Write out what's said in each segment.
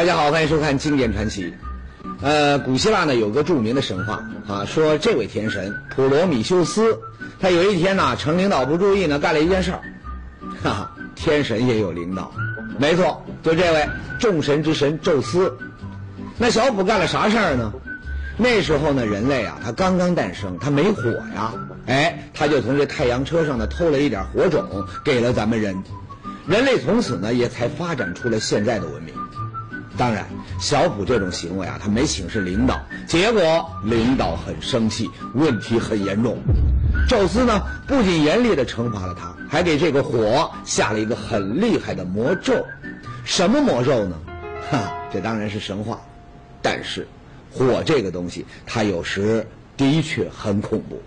大家好，欢迎收看经典传奇。呃，古希腊呢有个著名的神话啊，说这位天神普罗米修斯，他有一天呢趁领导不注意呢干了一件事儿，哈哈，天神也有领导，没错，就这位众神之神宙斯。那小普干了啥事儿呢？那时候呢人类啊他刚刚诞生，他没火呀，哎，他就从这太阳车上呢偷了一点火种给了咱们人，人类从此呢也才发展出了现在的文明。当然，小普这种行为啊，他没请示领导，结果领导很生气，问题很严重。宙斯呢，不仅严厉的惩罚了他，还给这个火下了一个很厉害的魔咒。什么魔咒呢？哈，这当然是神话。但是，火这个东西，它有时的确很恐怖。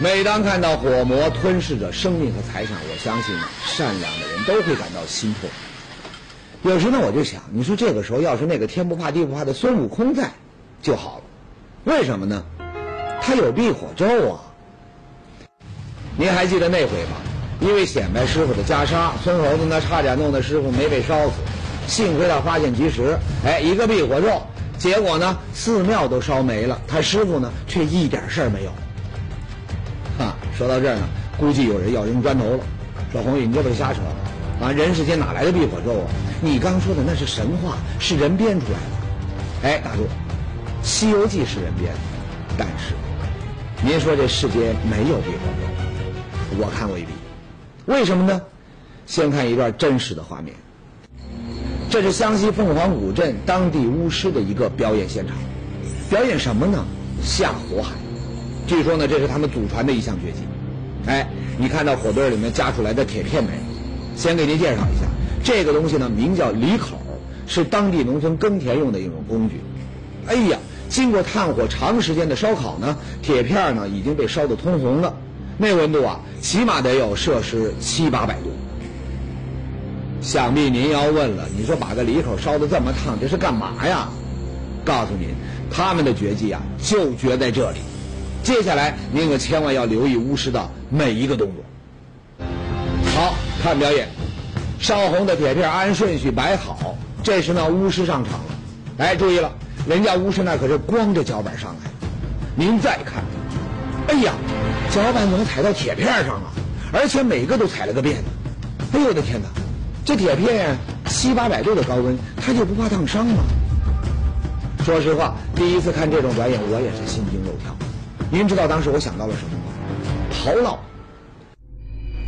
每当看到火魔吞噬着生命和财产，我相信善良的人都会感到心痛。有时呢，我就想，你说这个时候要是那个天不怕地不怕的孙悟空在，就好了。为什么呢？他有避火咒啊。您还记得那回吗？因为显摆师傅的袈裟，孙猴子呢差点弄得师傅没被烧死，幸亏他发现及时，哎，一个避火咒，结果呢寺庙都烧没了，他师傅呢却一点事儿没有。说到这儿呢，估计有人要扔砖头了。说红玉，你这不是瞎扯啊？人世间哪来的避火咒啊？你刚说的那是神话，是人编出来的。哎，打住，《西游记》是人编的，但是您说这世间没有避火咒，我看未必。为什么呢？先看一段真实的画面。这是湘西凤凰古镇当地巫师的一个表演现场，表演什么呢？下火海。据说呢，这是他们祖传的一项绝技。哎，你看到火堆里面夹出来的铁片没？先给您介绍一下，这个东西呢，名叫犁口，是当地农村耕田用的一种工具。哎呀，经过炭火长时间的烧烤呢，铁片呢已经被烧得通红了，那温度啊，起码得有摄氏七八百度。想必您要问了，你说把个犁口烧得这么烫，这是干嘛呀？告诉您，他们的绝技啊，就绝在这里。接下来，您可千万要留意巫师的每一个动作。好看表演，烧红的铁片按顺序摆好。这时呢，巫师上场了。哎，注意了，人家巫师那可是光着脚板上来。您再看，哎呀，脚板怎么踩到铁片上了？而且每个都踩了个遍。哎呦我的天哪，这铁片七八百度的高温，它就不怕烫伤吗？说实话，第一次看这种表演，我也是心惊肉跳。您知道当时我想到了什么吗？刨烙。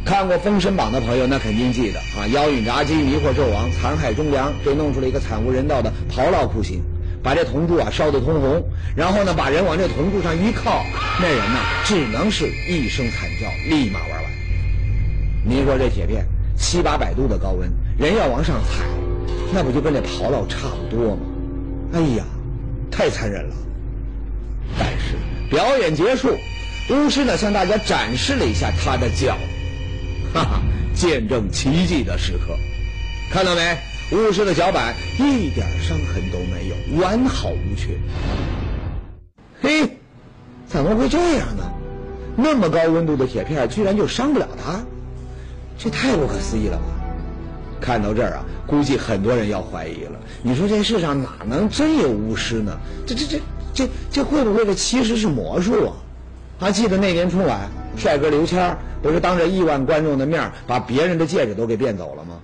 看过《封神榜》的朋友，那肯定记得啊，妖韵妲己迷惑纣王，残害忠良，就弄出了一个惨无人道的炮烙酷刑，把这铜柱啊烧得通红，然后呢把人往这铜柱上一靠，那人呢只能是一声惨叫，立马玩完。您说这铁片七八百度的高温，人要往上踩，那不就跟这炮烙差不多吗？哎呀，太残忍了。表演结束，巫师呢向大家展示了一下他的脚，哈哈，见证奇迹的时刻，看到没？巫师的脚板一点伤痕都没有，完好无缺。嘿，怎么会这样呢？那么高温度的铁片居然就伤不了他，这太不可思议了吧？看到这儿啊，估计很多人要怀疑了。你说这世上哪能真有巫师呢？这这这。这这会不会这其实是魔术啊？还记得那年春晚，帅哥刘谦不是当着亿万观众的面把别人的戒指都给变走了吗？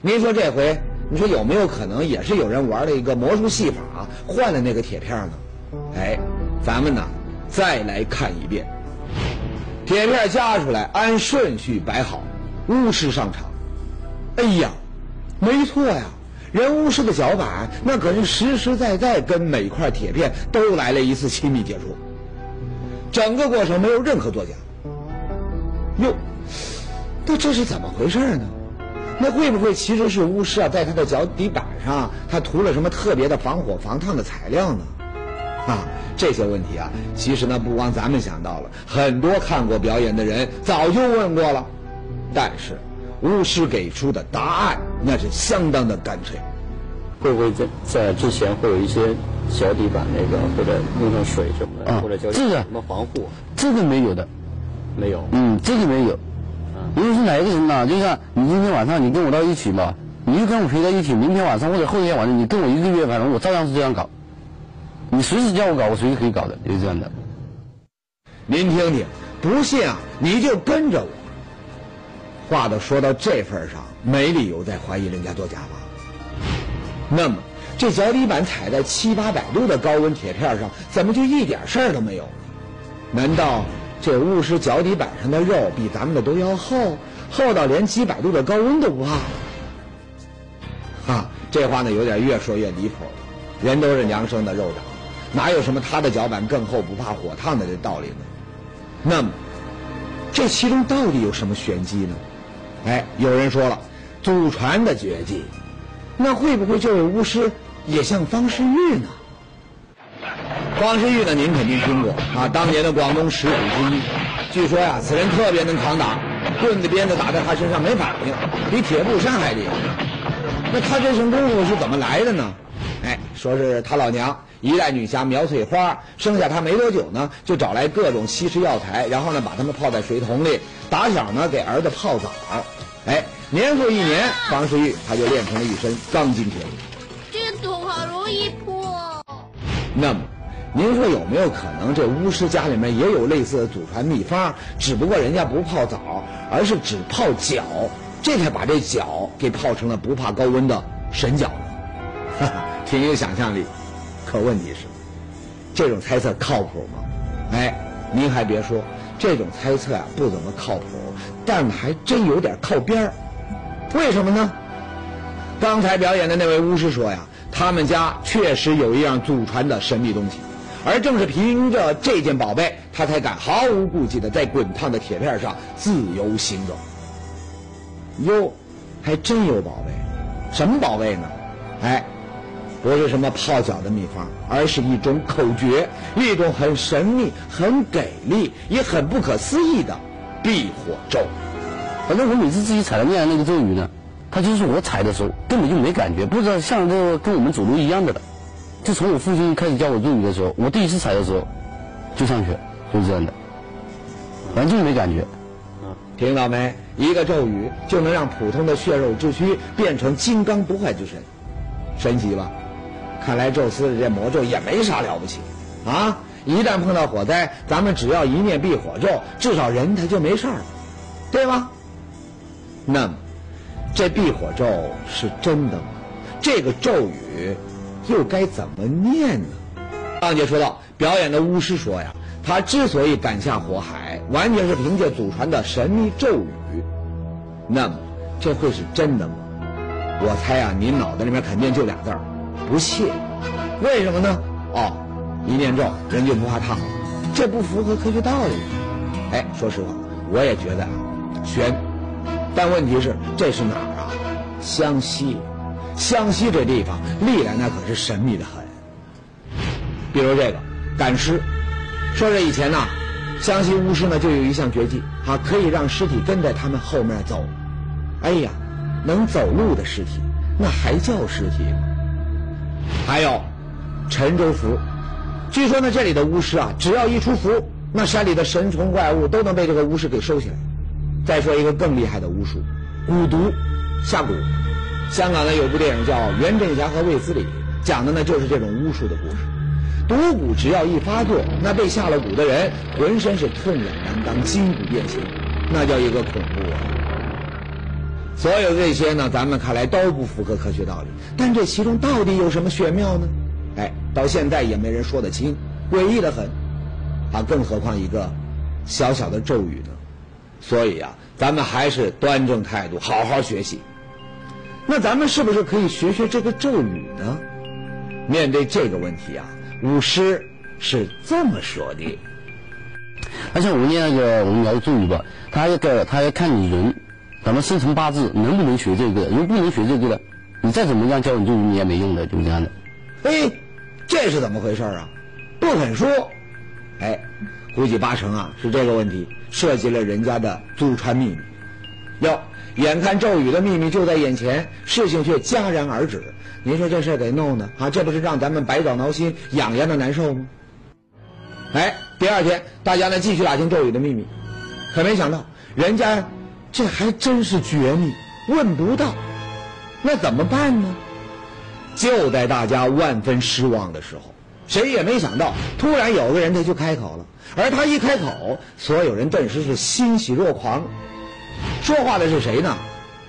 您说这回，你说有没有可能也是有人玩了一个魔术戏法，换了那个铁片呢？哎，咱们呢再来看一遍，铁片夹出来，按顺序摆好，巫师上场。哎呀，没错呀。人巫师的脚板，那可是实实在在跟每块铁片都来了一次亲密接触，整个过程没有任何作假。哟，那这是怎么回事呢？那会不会其实是巫师啊，在他的脚底板上，他涂了什么特别的防火防烫的材料呢？啊，这些问题啊，其实呢，不光咱们想到了，很多看过表演的人早就问过了，但是。巫师给出的答案那是相当的干脆。会不会在在之前会有一些脚底板那个或者弄上水什么的，啊或者叫这个板什么防护？这个没有的，没有。嗯，这个没有。因为是哪一个人呢？就像你今天晚上你跟我到一起嘛，你就跟我陪在一起，明天晚上或者后天晚上你跟我一个月，反正我照样是这样搞。你随时叫我搞，我随时可以搞的，就是这样的。您听听，不信啊，你就跟着我。话都说到这份上，没理由再怀疑人家做假吧？那么，这脚底板踩在七八百度的高温铁片上，怎么就一点事儿都没有呢？难道这巫师脚底板上的肉比咱们的都要厚，厚到连几百度的高温都不怕？啊，这话呢有点越说越离谱了。人都是娘生的肉长，哪有什么他的脚板更厚不怕火烫的这道理呢？那么，这其中到底有什么玄机呢？哎，有人说了，祖传的绝技，那会不会这位巫师也像方世玉呢？方世玉呢，您肯定听过啊，当年的广东十虎之一。据说呀，此人特别能扛打，棍子鞭子打在他身上没反应，比铁布衫还厉害。那他这身功夫是怎么来的呢？哎，说是他老娘一代女侠苗翠花生下他没多久呢，就找来各种稀世药材，然后呢把他们泡在水桶里，打小呢给儿子泡澡。哎，年复一年，方世玉他就练成了一身钢筋铁骨。这个桶好容易破。那么，您说有没有可能这巫师家里面也有类似的祖传秘方，只不过人家不泡澡，而是只泡脚，这才把这脚给泡成了不怕高温的神脚呢？哈哈，挺有想象力。可问题是，这种猜测靠谱吗？哎，您还别说，这种猜测啊不怎么靠谱，但还真有点靠边儿。为什么呢？刚才表演的那位巫师说呀，他们家确实有一样祖传的神秘东西，而正是凭着这件宝贝，他才敢毫无顾忌的在滚烫的铁片上自由行走。哟，还真有宝贝，什么宝贝呢？哎，不是什么泡脚的秘方，而是一种口诀，一种很神秘、很给力，也很不可思议的避火咒。反正我每次自己踩的念的那个咒语呢，它就是我踩的时候根本就没感觉，不知道像这个跟我们走路一样的了。就从我父亲开始教我咒语的时候，我第一次踩的时候就上去，就是这样的，完全没感觉。听到没？一个咒语就能让普通的血肉之躯变成金刚不坏之身，神奇吧？看来宙斯的这魔咒也没啥了不起啊！一旦碰到火灾，咱们只要一念避火咒，至少人他就没事了，对吗？那么，这避火咒是真的吗？这个咒语又该怎么念呢？上节说到，表演的巫师说呀，他之所以敢下火海，完全是凭借祖传的神秘咒语。那么，这会是真的吗？我猜啊，您脑袋里面肯定就俩字儿：不屑。为什么呢？哦，一念咒人就不怕烫，这不符合科学道理。哎，说实话，我也觉得啊，悬。但问题是，这是哪儿啊？湘西，湘西这地方历来那可是神秘的很。比如这个赶尸，说这以前呐，湘西巫师呢就有一项绝技啊，可以让尸体跟在他们后面走。哎呀，能走路的尸体，那还叫尸体吗？还有沉舟符，据说呢这里的巫师啊，只要一出符，那山里的神虫怪物都能被这个巫师给收起来。再说一个更厉害的巫术，蛊毒下蛊。香港呢有部电影叫《袁振侠和卫斯理》，讲的呢就是这种巫术的故事。毒蛊只要一发作，那被下了蛊的人浑身是痛痒难当、筋骨变形，那叫一个恐怖啊！所有这些呢，咱们看来都不符合科学道理，但这其中到底有什么玄妙呢？哎，到现在也没人说得清，诡异的很。啊，更何况一个小小的咒语呢？所以啊，咱们还是端正态度，好好学习。那咱们是不是可以学学这个咒语呢？面对这个问题啊，巫师是这么说的：而且我们念那个我们聊咒语吧，他要个他要看你人，咱们生辰八字能不能学这个，如果不能学这个的，你再怎么样教你咒语你也没用的，就是这样的。哎，这是怎么回事啊？不肯说，哎，估计八成啊是这个问题涉及了人家的祖传秘密。哟，眼看咒语的秘密就在眼前，事情却戛然而止。您说这事儿给弄的啊，这不是让咱们百爪挠心、痒痒的难受吗？哎，第二天大家呢继续打听咒语的秘密，可没想到人家这还真是绝密，问不到，那怎么办呢？就在大家万分失望的时候，谁也没想到，突然有个人他就开口了，而他一开口，所有人顿时是欣喜若狂。说话的是谁呢？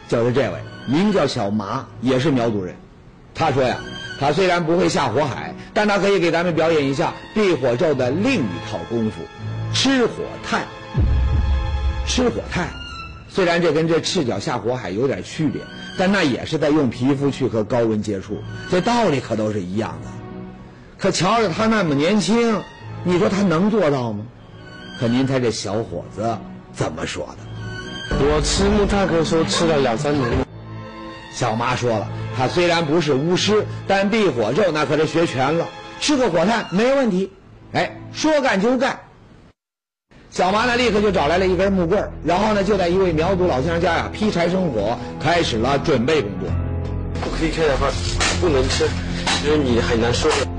就是这位，名叫小麻，也是苗族人。他说呀，他虽然不会下火海，但他可以给咱们表演一下避火咒的另一套功夫——吃火炭。吃火炭，虽然这跟这赤脚下火海有点区别，但那也是在用皮肤去和高温接触，这道理可都是一样的。可瞧着他那么年轻，你说他能做到吗？可您猜这小伙子怎么说的？我吃木炭可说吃了两三年了。小妈说了，他虽然不是巫师，但避火咒那可是学全了，吃个火炭没问题。哎，说干就干。小妈呢，立刻就找来了一根木棍然后呢，就在一位苗族老先生家呀劈柴生火，开始了准备工作。不可以开的话，不能吃，因为你很难受的。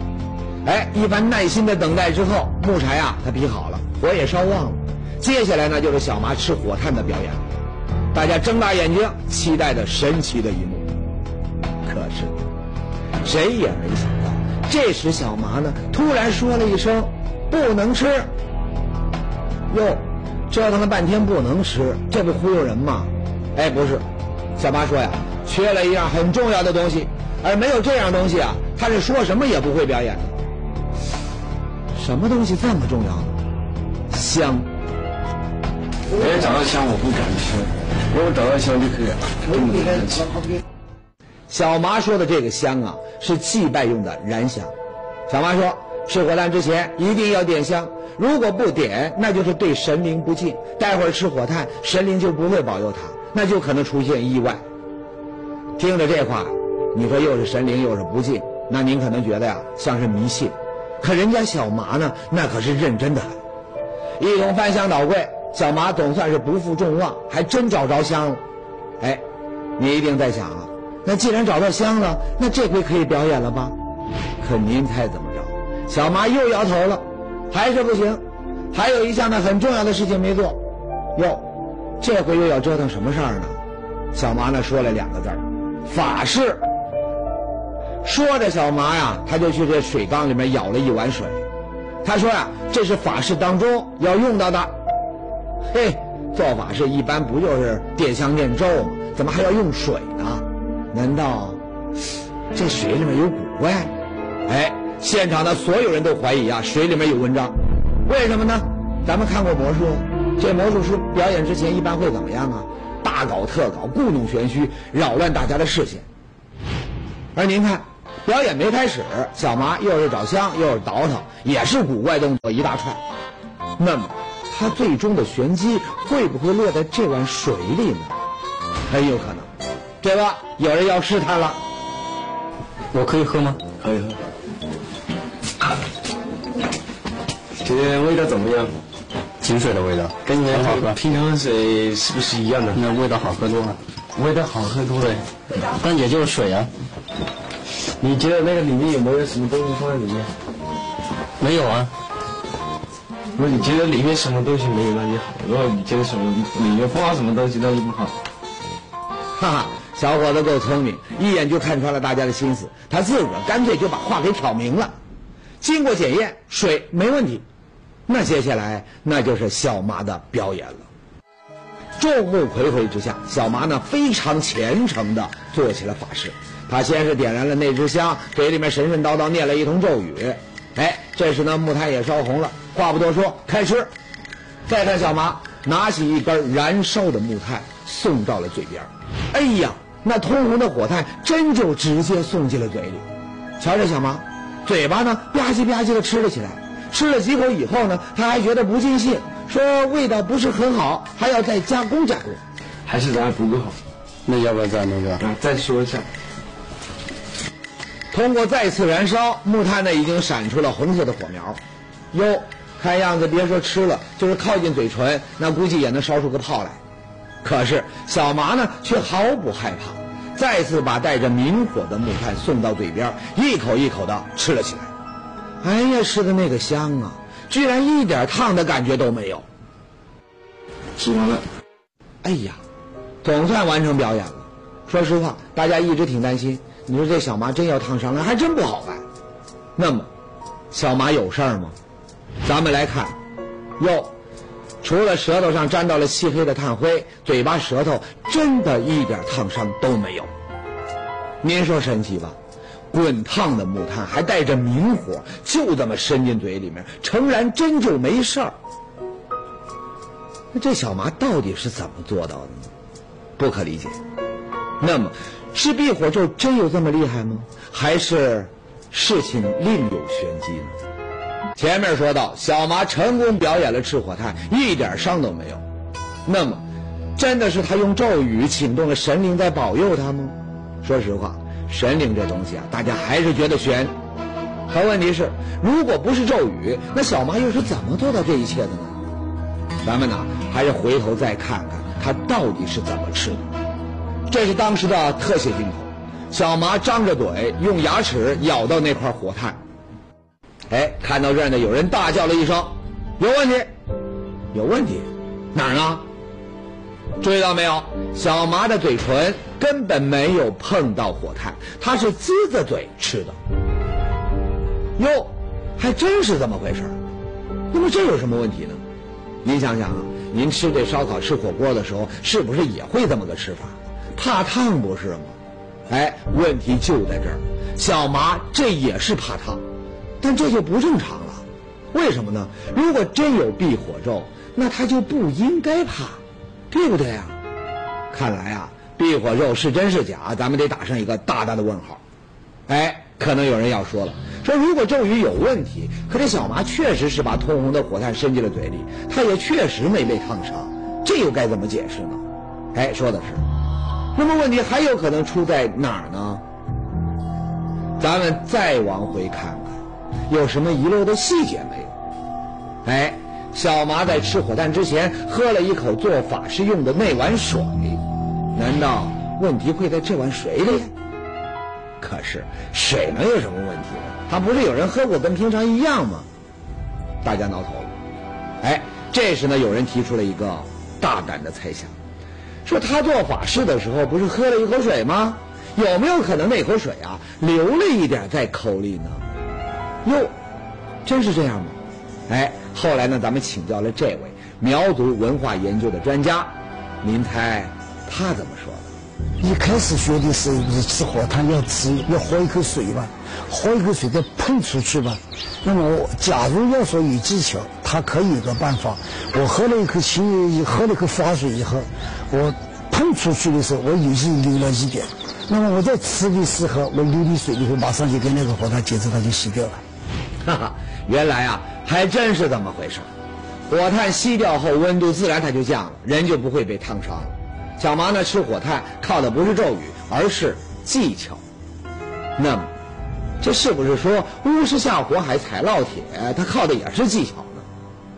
哎，一番耐心的等待之后，木柴啊，它劈好了，火也烧旺了。接下来呢，就是小麻吃火炭的表演。大家睁大眼睛，期待着神奇的一幕。可是，谁也没想到，这时小麻呢，突然说了一声：“不能吃。”哟，折腾了半天不能吃，这不忽悠人吗？哎，不是，小麻说呀，缺了一样很重要的东西，而没有这样东西啊，他是说什么也不会表演的。什么东西这么重要呢？香。没有找到香，我不敢吃。如果找到香就可以了。小麻说的这个香啊，是祭拜用的燃香。小麻说，吃火炭之前一定要点香，如果不点，那就是对神灵不敬。待会儿吃火炭，神灵就不会保佑他，那就可能出现意外。听着这话，你说又是神灵又是不敬，那您可能觉得呀像是迷信，可人家小麻呢，那可是认真的很。一同翻箱倒柜。小麻总算是不负众望，还真找着香了。哎，你一定在想啊，那既然找到香了，那这回可以表演了吧？可您猜怎么着？小麻又摇头了，还是不行。还有一项呢很重要的事情没做。哟，这回又要折腾什么事儿呢？小麻呢说了两个字儿：法事。说着，小麻呀，他就去这水缸里面舀了一碗水。他说呀，这是法事当中要用到的。嘿，做法事一般不就是点香念咒吗？怎么还要用水呢？难道这水里面有古怪？哎，现场的所有人都怀疑啊，水里面有文章。为什么呢？咱们看过魔术，这魔术师表演之前一般会怎么样啊？大搞特搞，故弄玄虚，扰乱大家的视线。而您看，表演没开始，小麻又是找香又是倒腾，也是古怪动作一大串。那么。他最终的玄机会不会落在这碗水里呢？很有可能，对吧？有人要试探了，我可以喝吗？可以喝。这味道怎么样？井水的味道，跟你们好喝。平常水是不是一样的？那味道好喝多了。味道好喝多了，但也就是水啊。你觉得那个里面有没有什么东西放在里面？没有啊。如果你觉得里面什么东西没有，那就好；如果你觉得什么里面放什么东西，那就不好。哈哈，小伙子够聪明，一眼就看穿了大家的心思。他自个儿干脆就把话给挑明了。经过检验，水没问题。那接下来那就是小麻的表演了。众目睽睽之下，小麻呢非常虔诚地做起了法事。他先是点燃了那支香，嘴里面神神叨叨念了一通咒语。哎，这时呢木炭也烧红了。话不多说，开吃。再看小麻拿起一根燃烧的木炭，送到了嘴边。哎呀，那通红的火炭真就直接送进了嘴里。瞧这小麻，嘴巴呢吧唧吧唧的吃了起来。吃了几口以后呢，他还觉得不尽兴，说味道不是很好，还要再加工加工。还是咱不够好。那要不要再那个？啊，再说一下。通过再次燃烧，木炭呢已经闪出了红色的火苗。哟。看样子，别说吃了，就是靠近嘴唇，那估计也能烧出个泡来。可是小麻呢，却毫不害怕，再次把带着明火的木炭送到嘴边，一口一口的吃了起来。哎呀，吃的那个香啊，居然一点烫的感觉都没有。吃完了，哎呀，总算完成表演了。说实话，大家一直挺担心，你说这小麻真要烫伤了，还真不好办。那么，小麻有事儿吗？咱们来看，哟，除了舌头上沾到了漆黑的炭灰，嘴巴、舌头真的一点烫伤都没有。您说神奇吧？滚烫的木炭还带着明火，就这么伸进嘴里面，诚然真就没事儿。那这小麻到底是怎么做到的呢？不可理解。那么，是避火咒真有这么厉害吗？还是事情另有玄机呢？前面说到，小麻成功表演了赤火炭，一点伤都没有。那么，真的是他用咒语请动了神灵在保佑他吗？说实话，神灵这东西啊，大家还是觉得悬。可问题是，如果不是咒语，那小麻又是怎么做到这一切的呢？咱们呢，还是回头再看看他到底是怎么吃的。这是当时的特写镜头，小麻张着嘴，用牙齿咬到那块火炭。哎，看到这儿呢，有人大叫了一声：“有问题，有问题，哪儿呢？”注意到没有？小麻的嘴唇根本没有碰到火炭，他是呲着嘴吃的。哟，还真是这么回事那么这有什么问题呢？您想想啊，您吃这烧烤、吃火锅的时候，是不是也会这么个吃法？怕烫不是吗？哎，问题就在这儿，小麻这也是怕烫，但这就不正常了。为什么呢？如果真有避火咒，那他就不应该怕，对不对啊？看来啊，避火咒是真是假，咱们得打上一个大大的问号。哎，可能有人要说了，说如果咒语有问题，可这小麻确实是把通红的火炭伸进了嘴里，他也确实没被烫伤，这又该怎么解释呢？哎，说的是。那么问题还有可能出在哪儿呢？咱们再往回看看，有什么遗漏的细节没有？哎，小麻在吃火炭之前喝了一口做法事用的那碗水，难道问题会在这碗水里？可是水能有什么问题？它不是有人喝过跟平常一样吗？大家挠头。哎，这时呢，有人提出了一个大胆的猜想。说他做法事的时候不是喝了一口水吗？有没有可能那口水啊流了一点在口里呢？哟，真是这样吗？哎，后来呢，咱们请教了这位苗族文化研究的专家，您猜他怎么说的？一开始学的时候不是吃火炭要吃要喝一口水吧，喝一口水再喷出去吧。那么假如要说有技巧，他可以有个办法。我喝了一口清，喝了一口发水以后。我喷出去的时候，我有时流了一点。那么我在吃的时候，我流的水以后，马上就跟那个火炭接触，它就吸掉了。哈哈，原来啊，还真是这么回事。火炭吸掉后，温度自然它就降了，人就不会被烫伤了。小麻呢吃火炭靠的不是咒语，而是技巧。那么，这是不是说巫师下火海踩烙铁，他靠的也是技巧？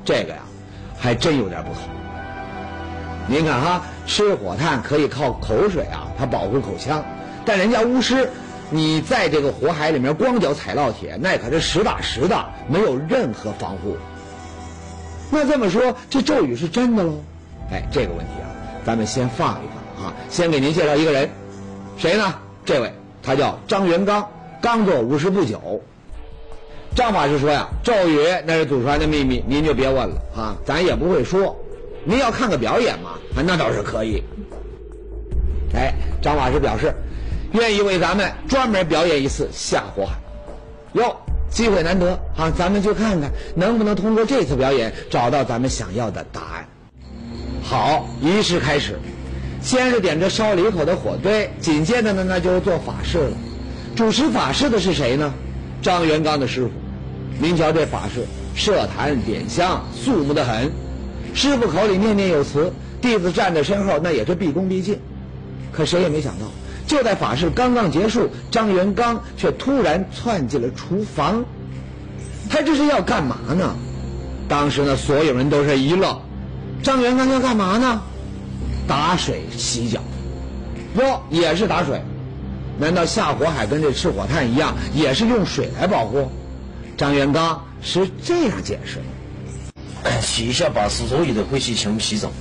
这个呀，还真有点不同。您看哈，吃火炭可以靠口水啊，它保护口腔。但人家巫师，你在这个火海里面光脚踩烙铁，那可是实打实的，没有任何防护。那这么说，这咒语是真的喽？哎，这个问题啊，咱们先放一放啊。先给您介绍一个人，谁呢？这位他叫张元刚，刚做巫师不久。张法师说呀，咒语那是祖传的秘密，您就别问了啊，咱也不会说。您要看个表演嘛？那倒是可以。哎，张法师表示愿意为咱们专门表演一次下火海。哟，机会难得啊，咱们就看看能不能通过这次表演找到咱们想要的答案。好，仪式开始，先是点着烧里口的火堆，紧接着呢，那就是做法事了。主持法事的是谁呢？张元刚的师傅。您瞧这法事，设坛点香，肃穆的很。师傅口里念念有词，弟子站在身后，那也是毕恭毕敬。可谁也没想到，就在法事刚刚结束，张元刚却突然窜进了厨房。他这是要干嘛呢？当时呢，所有人都是一愣。张元刚要干嘛呢？打水洗脚。哟，也是打水，难道下火海跟这吃火炭一样，也是用水来保护？张元刚是这样解释的。洗一下把所有的灰尘全部洗走。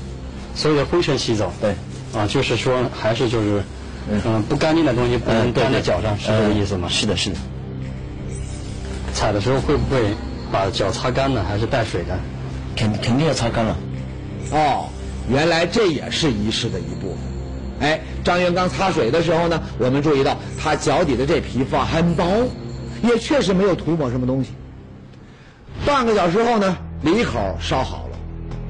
所有的灰尘洗走。对，啊，就是说还是就是，嗯，不干净的东西不能粘在脚上，是这个意思吗？是的，是的。踩的时候会不会把脚擦干呢？还是带水的？肯肯定要擦干了。哦，原来这也是仪式的一部分。哎，张元刚擦水的时候呢，我们注意到他脚底的这皮肤啊很薄，也确实没有涂抹什么东西。半个小时后呢，梨口烧好了，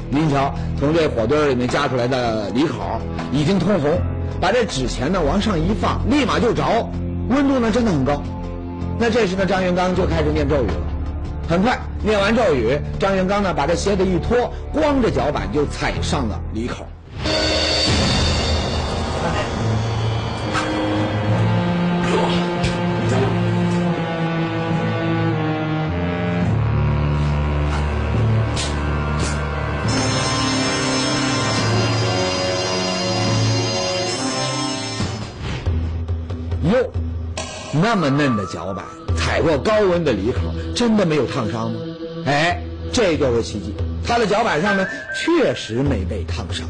您瞧，从这火堆里面夹出来的梨口已经通红，把这纸钱呢往上一放，立马就着，温度呢真的很高。那这时呢，张元刚就开始念咒语了。很快念完咒语，张元刚呢把这鞋子一脱，光着脚板就踩上了梨口。那么嫩的脚板，踩过高温的梨口，真的没有烫伤吗？哎，这就是奇迹，他的脚板上呢确实没被烫伤。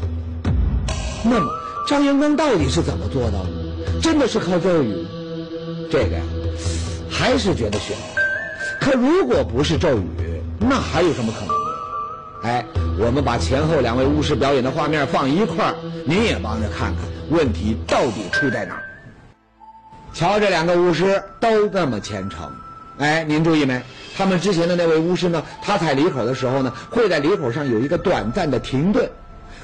那么张元刚到底是怎么做到的？真的是靠咒语？这个呀，还是觉得悬。可如果不是咒语，那还有什么可能？哎，我们把前后两位巫师表演的画面放一块儿，您也帮着看看，问题到底出在哪儿？瞧，这两个巫师都那么虔诚，哎，您注意没？他们之前的那位巫师呢，他踩离口的时候呢，会在离口上有一个短暂的停顿。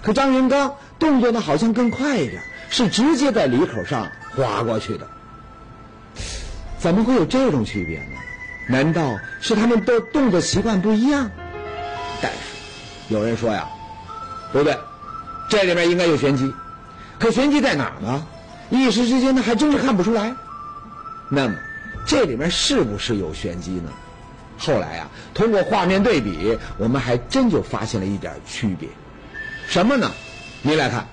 可张云刚动作呢，好像更快一点，是直接在离口上划过去的。怎么会有这种区别呢？难道是他们的动作习惯不一样？但是有人说呀，不对，这里面应该有玄机。可玄机在哪儿呢？一时之间呢，还真是看不出来。那么，这里面是不是有玄机呢？后来啊，通过画面对比，我们还真就发现了一点区别。什么呢？您来看，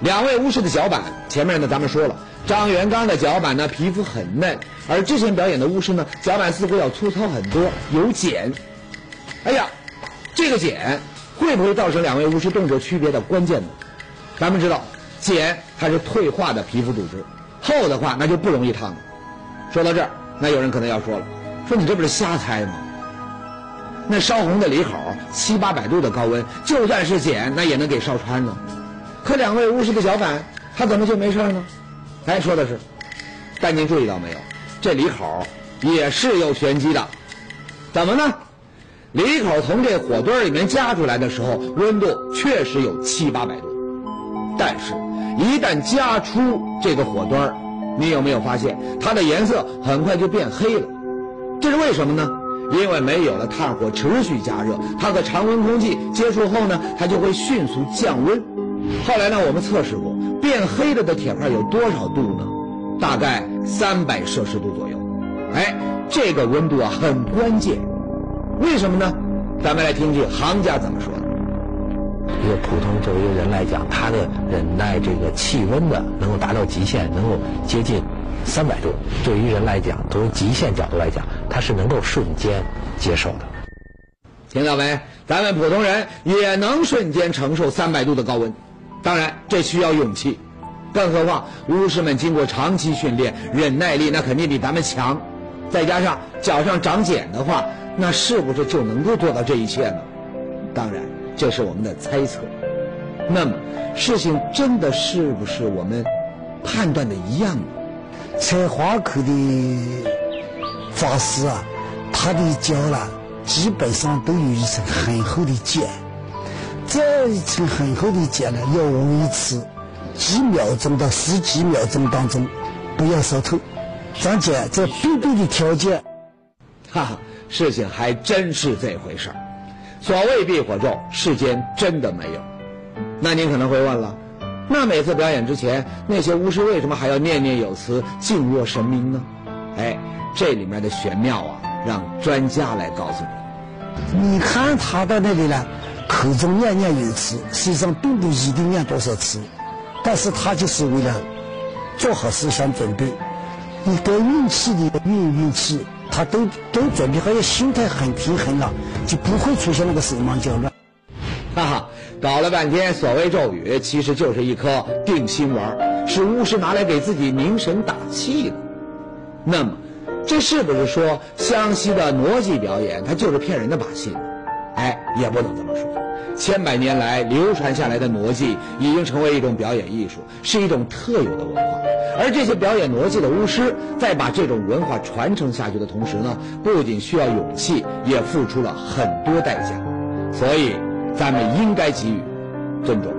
两位巫师的脚板，前面呢咱们说了，张元刚的脚板呢皮肤很嫩，而之前表演的巫师呢脚板似乎要粗糙很多，有茧。哎呀，这个茧会不会造成两位巫师动作区别的关键呢？咱们知道。碱它是退化的皮肤组织，厚的话那就不容易烫了。说到这儿，那有人可能要说了，说你这不是瞎猜吗？那烧红的梨口，七八百度的高温，就算是碱，那也能给烧穿呢。可两位巫师的脚板，他怎么就没事呢？哎，说的是，但您注意到没有？这梨口也是有玄机的，怎么呢？梨口从这火堆里面夹出来的时候，温度确实有七八百度，但是。一旦加出这个火端你有没有发现它的颜色很快就变黑了？这是为什么呢？因为没有了炭火持续加热，它和常温空气接触后呢，它就会迅速降温。后来呢，我们测试过，变黑了的铁块有多少度呢？大概三百摄氏度左右。哎，这个温度啊很关键，为什么呢？咱们来听听行家怎么说的。一个普通作为一个人来讲，他的忍耐这个气温的能够达到极限，能够接近三百度。对于人来讲，从极限角度来讲，他是能够瞬间接受的。听到没？咱们普通人也能瞬间承受三百度的高温，当然这需要勇气，更何况巫师们经过长期训练，忍耐力那肯定比咱们强。再加上脚上长茧的话，那是不是就能够做到这一切呢？当然。这是我们的猜测，那么事情真的是不是我们判断的一样呢？采花口的法师啊，他的脚呢，基本上都有一层很厚的茧，这一层很厚的茧呢，要维持几秒钟到十几秒钟当中不要烧透。张姐这必备的条件，哈哈，事情还真是这回事儿。所谓避火咒，世间真的没有。那您可能会问了，那每次表演之前，那些巫师为什么还要念念有词、敬若神明呢？哎，这里面的玄妙啊，让专家来告诉你。你看他在那里呢，口中念念有词，实际上并不一定念多少词，但是他就是为了做好思想准备，你得运气的运运气，他都都准备好，要心态很平衡了，就不会出现那个手忙脚乱。哈哈，搞了半天，所谓咒语其实就是一颗定心丸，是巫师拿来给自己凝神打气的。那么，这是不是说湘西的傩戏表演它就是骗人的把戏呢？哎，也不能这么说。千百年来流传下来的傩祭已经成为一种表演艺术，是一种特有的文化。而这些表演傩祭的巫师，在把这种文化传承下去的同时呢，不仅需要勇气，也付出了很多代价。所以，咱们应该给予尊重。